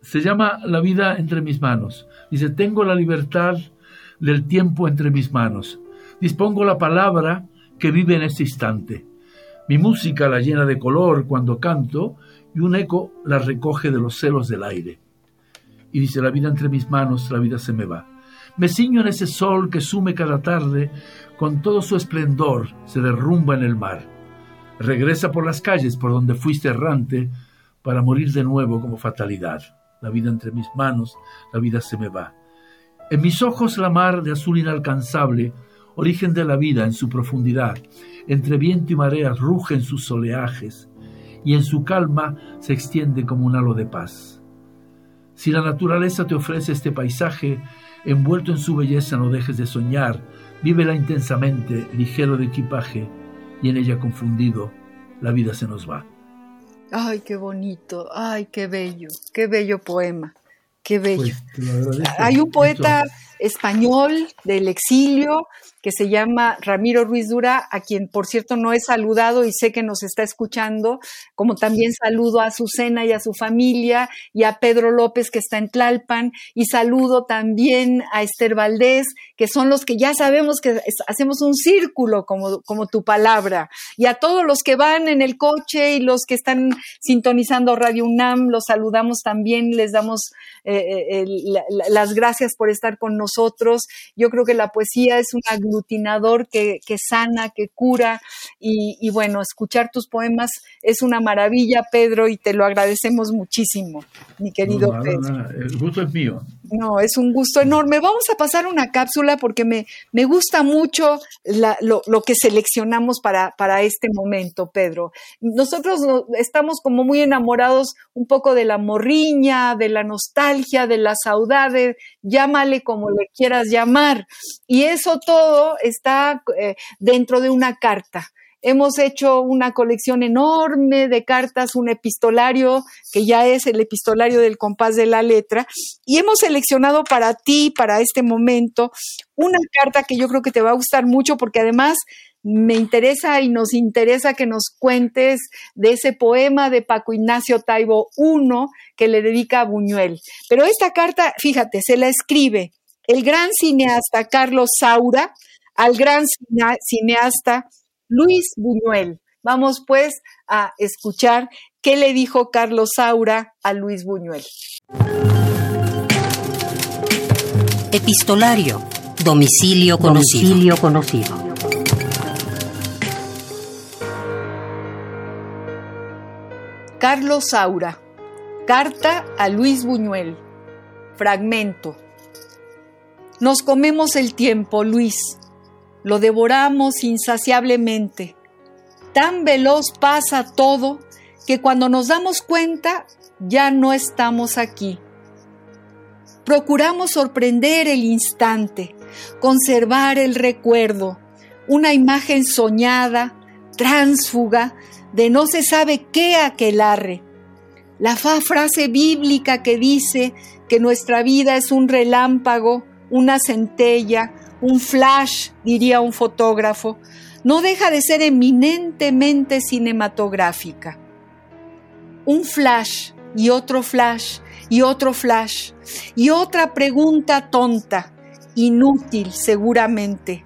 se llama La vida entre mis manos. Dice, tengo la libertad del tiempo entre mis manos. Dispongo la palabra que vive en este instante. Mi música la llena de color cuando canto y un eco la recoge de los celos del aire y dice, la vida entre mis manos, la vida se me va. Me ciño en ese sol que sume cada tarde, con todo su esplendor se derrumba en el mar. Regresa por las calles por donde fuiste errante, para morir de nuevo como fatalidad. La vida entre mis manos, la vida se me va. En mis ojos la mar de azul inalcanzable, origen de la vida en su profundidad, entre viento y mareas rugen sus oleajes, y en su calma se extiende como un halo de paz. Si la naturaleza te ofrece este paisaje, envuelto en su belleza no dejes de soñar, vívela intensamente, ligero de equipaje, y en ella confundido, la vida se nos va. Ay, qué bonito, ay, qué bello, qué bello poema, qué bello. Pues, Hay un poeta español del exilio que se llama Ramiro Ruiz Dura, a quien por cierto no he saludado y sé que nos está escuchando, como también saludo a Azucena y a su familia y a Pedro López que está en Tlalpan y saludo también a Esther Valdés, que son los que ya sabemos que hacemos un círculo como, como tu palabra y a todos los que van en el coche y los que están sintonizando Radio UNAM, los saludamos también, les damos eh, eh, las gracias por estar con nosotros. Yo creo que la poesía es un aglutinador que, sana, que cura y, bueno, escuchar tus poemas es una maravilla, Pedro, y te lo agradecemos muchísimo, mi querido Pedro. el gusto es mío. No, es un gusto enorme. Vamos a pasar una cápsula porque me, me gusta mucho lo, que seleccionamos para, para este momento, Pedro. Nosotros estamos como muy enamorados un poco de la morriña, de la nostalgia, de la saudade, llámale como le quieras llamar. Y eso todo está eh, dentro de una carta. Hemos hecho una colección enorme de cartas, un epistolario que ya es el epistolario del compás de la letra, y hemos seleccionado para ti, para este momento, una carta que yo creo que te va a gustar mucho porque además me interesa y nos interesa que nos cuentes de ese poema de Paco Ignacio Taibo I que le dedica a Buñuel. Pero esta carta, fíjate, se la escribe el gran cineasta Carlos Saura al gran cineasta Luis Buñuel. Vamos pues a escuchar qué le dijo Carlos Saura a Luis Buñuel. Epistolario. Domicilio conocido. Domicilio conocido. Carlos Saura. Carta a Luis Buñuel. Fragmento. Nos comemos el tiempo, Luis lo devoramos insaciablemente. Tan veloz pasa todo que cuando nos damos cuenta ya no estamos aquí. Procuramos sorprender el instante, conservar el recuerdo, una imagen soñada, tránsfuga, de no se sabe qué aquelarre. La frase bíblica que dice que nuestra vida es un relámpago, una centella, un flash, diría un fotógrafo, no deja de ser eminentemente cinematográfica. Un flash y otro flash y otro flash y otra pregunta tonta, inútil seguramente.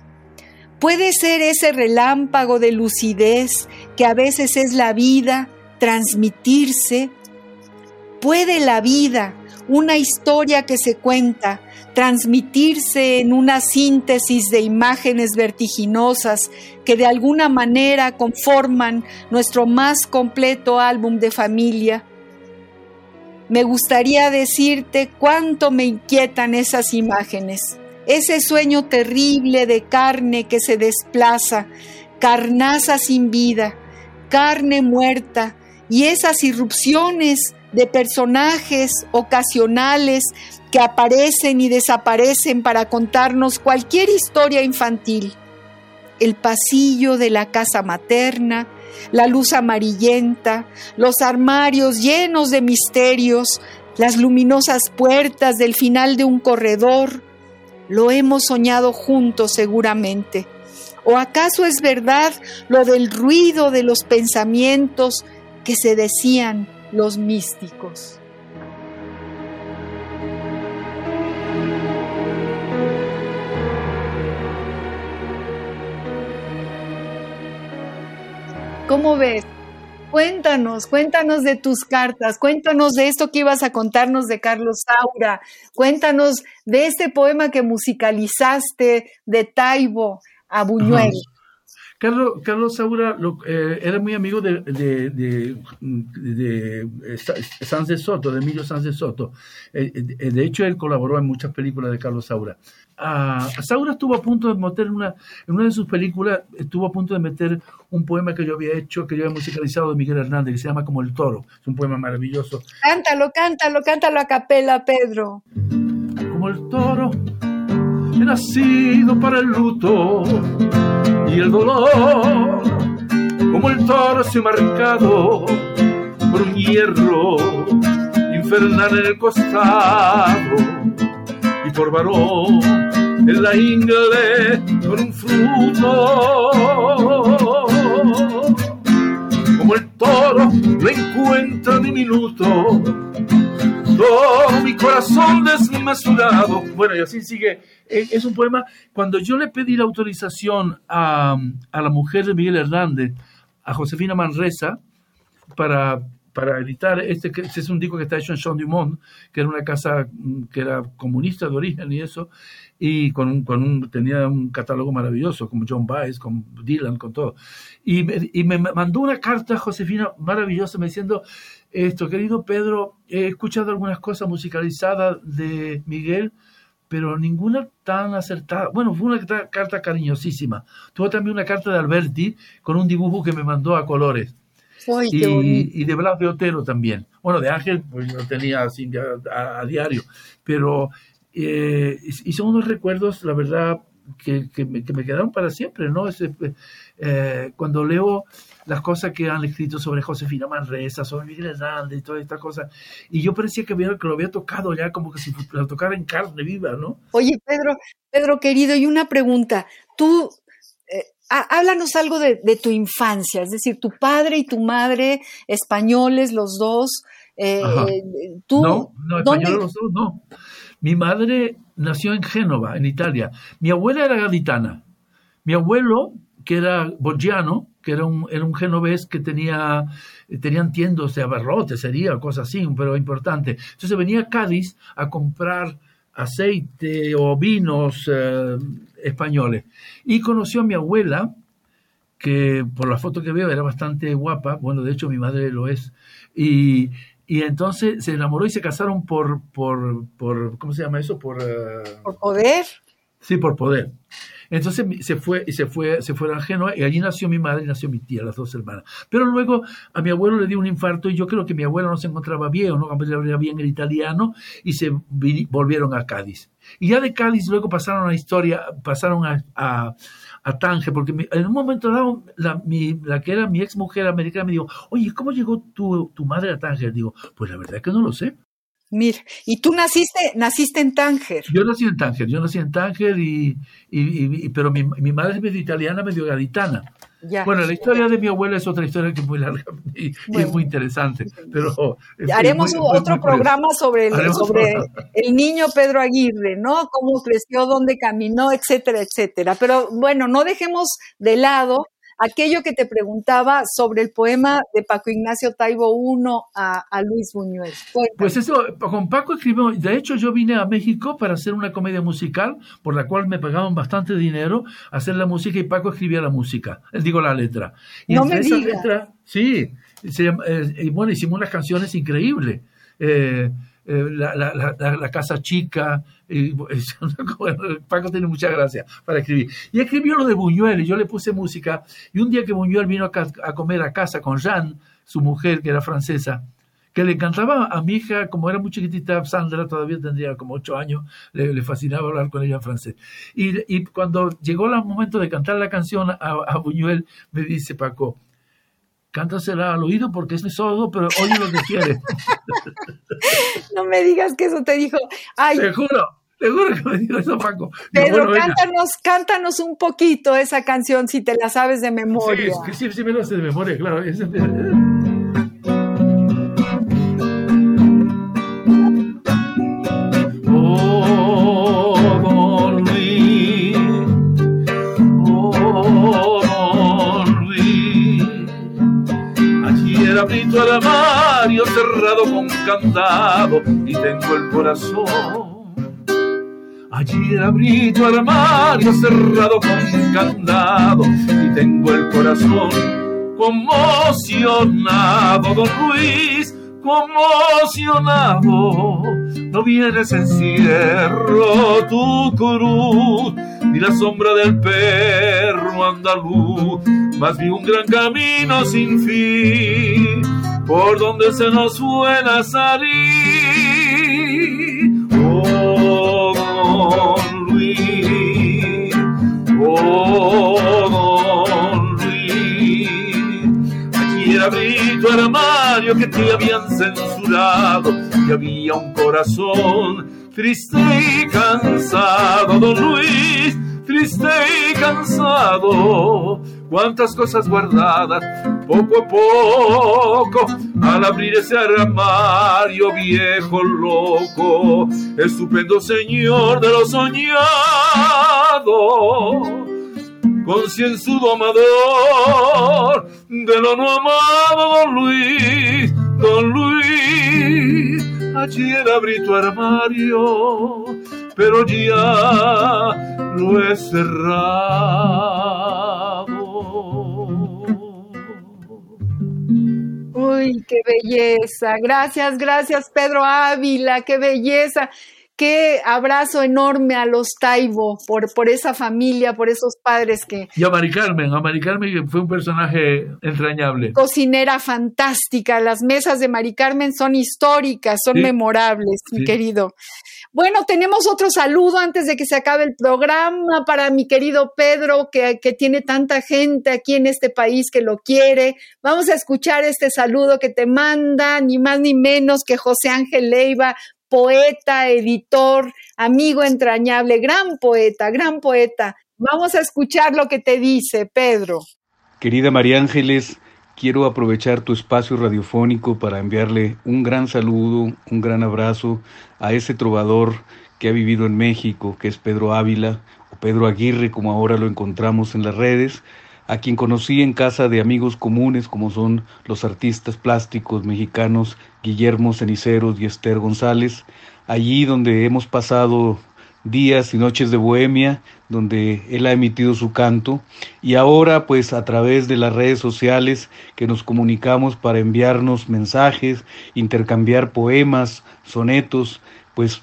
¿Puede ser ese relámpago de lucidez que a veces es la vida transmitirse? ¿Puede la vida, una historia que se cuenta, transmitirse en una síntesis de imágenes vertiginosas que de alguna manera conforman nuestro más completo álbum de familia. Me gustaría decirte cuánto me inquietan esas imágenes, ese sueño terrible de carne que se desplaza, carnaza sin vida, carne muerta, y esas irrupciones de personajes ocasionales que aparecen y desaparecen para contarnos cualquier historia infantil. El pasillo de la casa materna, la luz amarillenta, los armarios llenos de misterios, las luminosas puertas del final de un corredor. Lo hemos soñado juntos seguramente. ¿O acaso es verdad lo del ruido de los pensamientos que se decían los místicos? ¿Cómo ves? Cuéntanos, cuéntanos de tus cartas, cuéntanos de esto que ibas a contarnos de Carlos Saura, cuéntanos de este poema que musicalizaste de Taibo a Buñuel. Carlos, Carlos Saura eh, era muy amigo de, de, de, de, de Soto, de Emilio Sanz de Soto. Eh, eh, de hecho, él colaboró en muchas películas de Carlos Saura. Saura estuvo a punto de meter una, en una de sus películas, estuvo a punto de meter un poema que yo había hecho, que yo había musicalizado de Miguel Hernández, que se llama Como el Toro. Es un poema maravilloso. Cántalo, cántalo, cántalo a capela, Pedro. Como el toro he nacido para el luto y el dolor, como el toro se marcado por un hierro infernal en el costado y por varón en la ingle con un fruto. Como el toro lo encuentra diminuto todo mi corazón desmesurado. Bueno, y así sigue. Es un poema. Cuando yo le pedí la autorización a, la mujer de Miguel Hernández, a Josefina Manresa, para, para editar este, que este es un disco que está hecho en Jean Dumont, que era una casa mm, que era comunista de origen y eso, y con un, con un, tenía un catálogo maravilloso, como John Baez, con Dylan, con todo. Y me, y me mandó una carta, Josefina, maravillosa, me diciendo, esto, querido Pedro, he escuchado algunas cosas musicalizadas de Miguel, pero ninguna tan acertada. Bueno, fue una carta cariñosísima. Tuvo también una carta de Alberti con un dibujo que me mandó a colores. Y, de Blas de Otero también. Bueno, de Ángel, pues no tenía así a, diario, pero eh, y son unos recuerdos, la verdad, que, que, me, quedaron para siempre, ¿no? Eh, cuando leo las cosas que han escrito sobre Josefina Manresa, sobre Miguel Hernández y todas estas cosas. Y yo parecía que, que lo había tocado ya como que si lo tocara en carne viva, ¿no? Oye, Pedro, Pedro querido, y una pregunta. Tú, háblanos algo de, tu infancia, es decir, tu padre y tu madre, españoles los dos. Eh, tú, no, no, españoles los dos, no. Mi madre nació en Génova, en Italia. Mi abuela era gaditana. Mi abuelo, que era borgiano, que era un, era un genovés que tenía, tenían tiendas de abarrotes, sería, cosas así, pero importante. Entonces venía a Cádiz a comprar aceite o vinos eh, españoles. Y conoció a mi abuela, que por la foto que veo era bastante guapa, bueno, de hecho mi madre lo es, y, y entonces se enamoró y se casaron por, por, por ¿cómo se llama eso? Por, uh... ¿Por poder. Sí, por poder. Entonces se fue y se fue, se fueron a Génova y allí nació mi madre y nació mi tía, las dos hermanas. Pero luego a mi abuelo le dio un infarto y yo creo que mi abuelo no se encontraba bien o no hablaba bien el italiano y se volvieron a Cádiz. Y ya de Cádiz luego pasaron a la historia, pasaron a, a, a Tánger, porque en un momento dado la, mi, la que era mi ex mujer americana me dijo, oye, ¿cómo llegó tu, tu madre a Tánger? Digo, pues la verdad es que no lo sé. Mira, y tú naciste, naciste en Tánger. Yo nací en Tánger, yo nací en Tánger y, y, pero mi, mi, madre es medio italiana, medio gaditana. Bueno, la historia de mi abuela es otra historia que es muy larga y, es muy interesante. Pero haremos otro programa sobre el, sobre el niño Pedro Aguirre, ¿no? Cómo creció, dónde caminó, etcétera, etcétera. Pero bueno, no dejemos de lado aquello que te preguntaba sobre el poema de Paco Ignacio Taibo I a, Luis Buñuel. Pues eso, con Paco escribió, de hecho yo vine a México para hacer una comedia musical, por la cual me pagaban bastante dinero, hacer la música y Paco escribía la música, eh, digo la letra. Y no me digas. sí, eh, y bueno, hicimos unas canciones increíbles. Eh, eh, la, la, la, Casa Chica. Paco tiene mucha gracia para escribir. Y escribió lo de Buñuel y yo le puse música. Y un día que Buñuel vino a, comer a casa con Jeanne, su mujer, que era francesa, que le encantaba a mi hija, como era muy chiquitita, Sandra todavía tendría como ocho años, le, fascinaba hablar con ella en francés. Y, y, cuando llegó el momento de cantar la canción a Buñuel, me dice Paco, cántasela al oído porque es sordo, pero oye lo que quiere. no me digas que eso te dijo. Ay, te juro, te juro que me dijo eso, Paco. Pedro, cántanos, cántanos un poquito esa canción si te la sabes de memoria. Sí, sí, sí me la sé de memoria, claro. Abrito el armario cerrado con candado y tengo el corazón. Allí abrito el armario cerrado con candado y tengo el corazón conmocionado, don Luis, conmocionado. No vienes encierro tu cruz, ni la sombra del perro andaluz, más bien un gran camino sin fin, por donde se nos suena salir. Oh, don Luis, oh, don Luis, aquí abrí tu armario que te habían censurado y había un corazón triste y cansado, don Luis, triste y cansado. Cuántas cosas guardadas, poco a poco, al abrir ese armario viejo loco, estupendo señor de lo soñado, concienzudo amador de lo no amado, don Luis Don Luis, ayer abrí tu armario, pero ya lo he cerrado. Uy, qué belleza. Gracias, gracias, Pedro Ávila, qué belleza. Qué abrazo enorme a los Taibo por, por esa familia, por esos padres que... Y a Mari Carmen, a Mari Carmen fue un personaje entrañable. Cocinera fantástica, las mesas de Mari Carmen son históricas, son memorables, mi querido. Bueno, tenemos otro saludo antes de que se acabe el programa para mi querido Pedro, que, que tiene tanta gente aquí en este país que lo quiere. Vamos a escuchar este saludo que te manda, ni más ni menos que José Ángel Leiva, poeta, editor, amigo entrañable, gran poeta, gran poeta. Vamos a escuchar lo que te dice, Pedro. Querida María Ángeles, quiero aprovechar tu espacio radiofónico para enviarle un gran saludo, un gran abrazo a ese trovador que ha vivido en México, que es Pedro Ávila, o Pedro Aguirre, como ahora lo encontramos en las redes, a quien conocí en casa de amigos comunes como son los artistas plásticos mexicanos Guillermo Ceniceros y Esther González, allí donde hemos pasado días y noches de bohemia, donde él ha emitido su canto, y ahora pues a través de las redes sociales que nos comunicamos para enviarnos mensajes, intercambiar poemas, sonetos, pues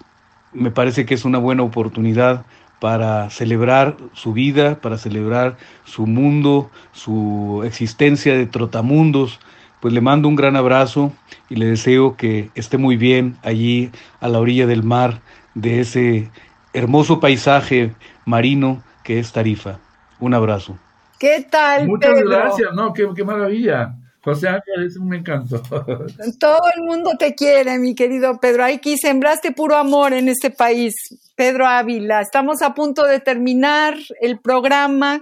me parece que es una buena oportunidad para celebrar su vida, para celebrar su mundo, su existencia de trotamundos. Pues le mando un gran abrazo y le deseo que esté muy bien allí a la orilla del mar de ese hermoso paisaje marino que es Tarifa. Un abrazo. ¿Qué tal? Muchas gracias, no, qué, qué maravilla. José Ángel es un encanto. Todo el mundo te quiere, mi querido Pedro. Aquí sembraste puro amor en este país. Pedro Ávila, estamos a punto de terminar el programa.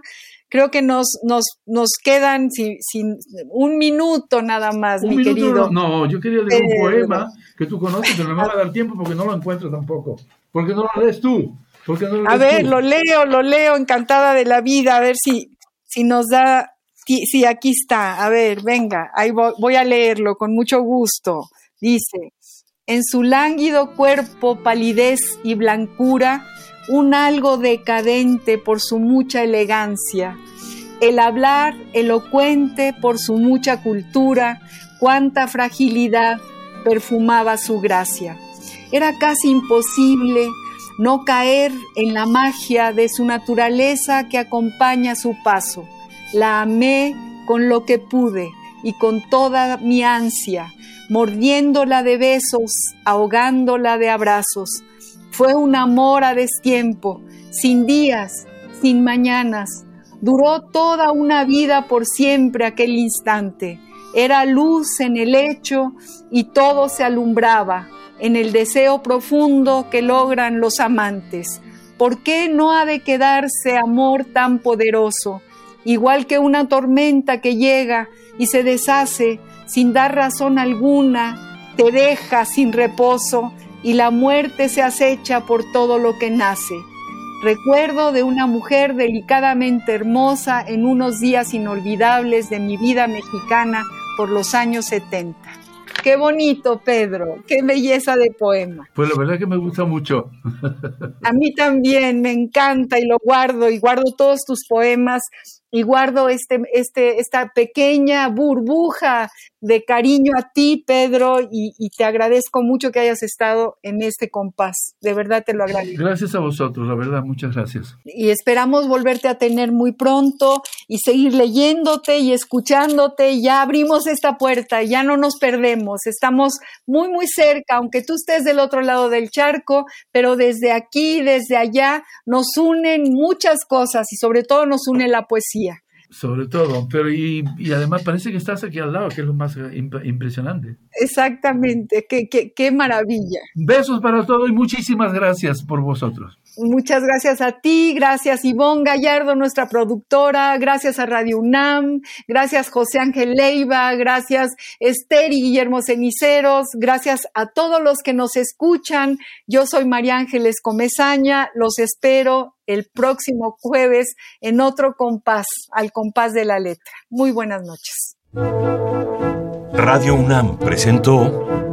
Creo que nos, nos, nos quedan sin, un minuto nada más, mi querido. No, yo quería leer un poema que tú conoces, pero no me va a dar tiempo porque no lo encuentro tampoco. Porque no lo lees tú. Porque no lo a ver, lo leo, lo leo, encantada de la vida, a ver si, si nos da Sí, aquí está. A ver, venga, ahí voy, a leerlo con mucho gusto. Dice, en su lánguido cuerpo palidez y blancura, un algo decadente por su mucha elegancia, el hablar elocuente por su mucha cultura, cuánta fragilidad perfumaba su gracia. Era casi imposible no caer en la magia de su naturaleza que acompaña su paso la amé con lo que pude y con toda mi ansia, mordiéndola de besos, ahogándola de abrazos. Fue un amor a destiempo, sin días, sin mañanas. Duró toda una vida por siempre aquel instante. Era luz en el lecho y todo se alumbraba en el deseo profundo que logran los amantes. ¿Por qué no ha de quedarse amor tan poderoso? igual que una tormenta que llega y se deshace sin dar razón alguna, te deja sin reposo y la muerte se acecha por todo lo que nace. Recuerdo de una mujer delicadamente hermosa en unos días inolvidables de mi vida mexicana por los años 70. Qué bonito, Pedro, qué belleza de poema. Pues la verdad que me gusta mucho. A mí también, me encanta y lo guardo y guardo todos tus poemas y guardo este, este, esta pequeña burbuja de cariño a ti, Pedro, y, te agradezco mucho que hayas estado en este compás. De verdad te lo agradezco. Gracias a vosotros, la verdad, muchas gracias. Y esperamos volverte a tener muy pronto y seguir leyéndote y escuchándote. Ya abrimos esta puerta, ya no nos perdemos. Estamos muy, muy cerca, aunque tú estés del otro lado del charco, pero desde aquí, desde allá, nos unen muchas cosas y sobre todo nos une la poesía sobre todo, pero y, además parece que estás aquí al lado, que es lo más impresionante. Exactamente, qué, qué, qué maravilla. Besos para todos y muchísimas gracias por vosotros. Muchas gracias a ti, gracias Ivonne Gallardo, nuestra productora, gracias a Radio UNAM, gracias José Ángel Leiva, gracias Esther y Guillermo Ceniceros, gracias a todos los que nos escuchan. Yo soy María Ángeles Comezaña, los espero el próximo jueves en otro compás, al compás de la letra. Muy buenas noches. Radio UNAM presentó